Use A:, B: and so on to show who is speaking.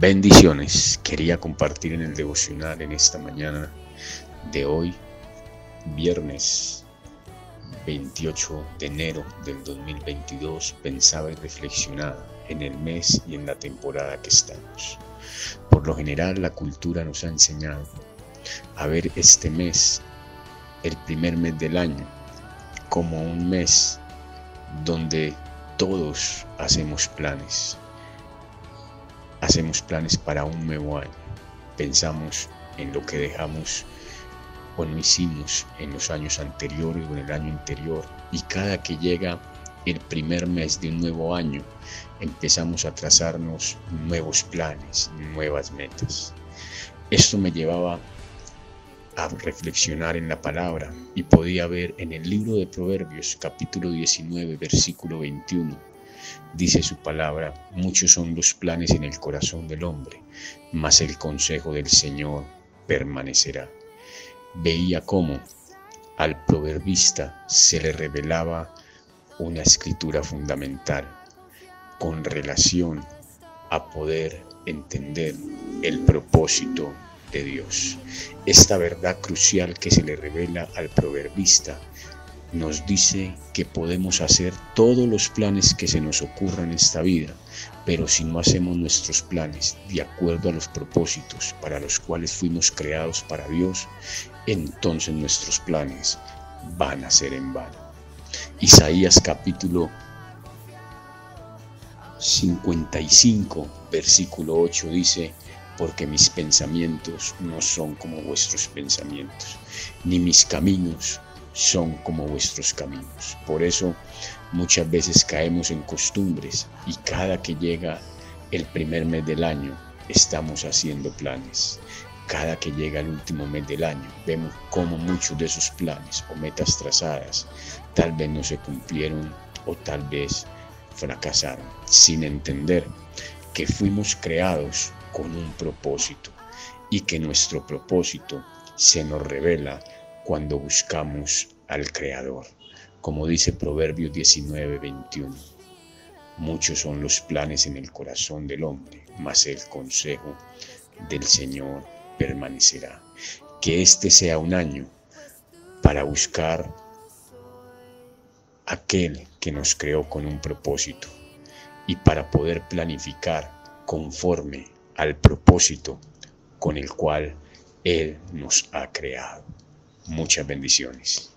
A: Bendiciones. Quería compartir en el devocional en esta mañana de hoy, viernes 28 de enero del 2022. Pensaba y reflexionaba en el mes y en la temporada que estamos. Por lo general, la cultura nos ha enseñado a ver este mes, el primer mes del año, como un mes donde todos hacemos planes Hacemos planes para un nuevo año. Pensamos en lo que dejamos o no hicimos en los años anteriores o en el año anterior. Y cada que llega el primer mes de un nuevo año, empezamos a trazarnos nuevos planes, nuevas metas. Esto me llevaba a reflexionar en la palabra y podía ver en el libro de Proverbios capítulo 19 versículo 21 Dice su palabra, muchos son los planes en el corazón del hombre, mas el consejo del Señor permanecerá. Veía cómo al proverbista se le revelaba una escritura fundamental con relación a poder entender el propósito de Dios. Esta verdad crucial que se le revela al proverbista nos dice que podemos hacer todos los planes que se nos ocurran en esta vida, pero si no hacemos nuestros planes de acuerdo a los propósitos para los cuales fuimos creados para Dios, entonces nuestros planes van a ser en vano. Isaías capítulo 55, versículo 8 dice, porque mis pensamientos no son como vuestros pensamientos, ni mis caminos son como vuestros caminos. Por eso muchas veces caemos en costumbres y cada que llega el primer mes del año estamos haciendo planes. Cada que llega el último mes del año vemos cómo muchos de esos planes o metas trazadas tal vez no se cumplieron o tal vez fracasaron, sin entender que fuimos creados con un propósito y que nuestro propósito se nos revela cuando buscamos al Creador. Como dice Proverbios 19, 21. Muchos son los planes en el corazón del hombre, mas el consejo del Señor permanecerá. Que este sea un año para buscar aquel que nos creó con un propósito y para poder planificar conforme al propósito con el cual Él nos ha creado. Muchas bendiciones.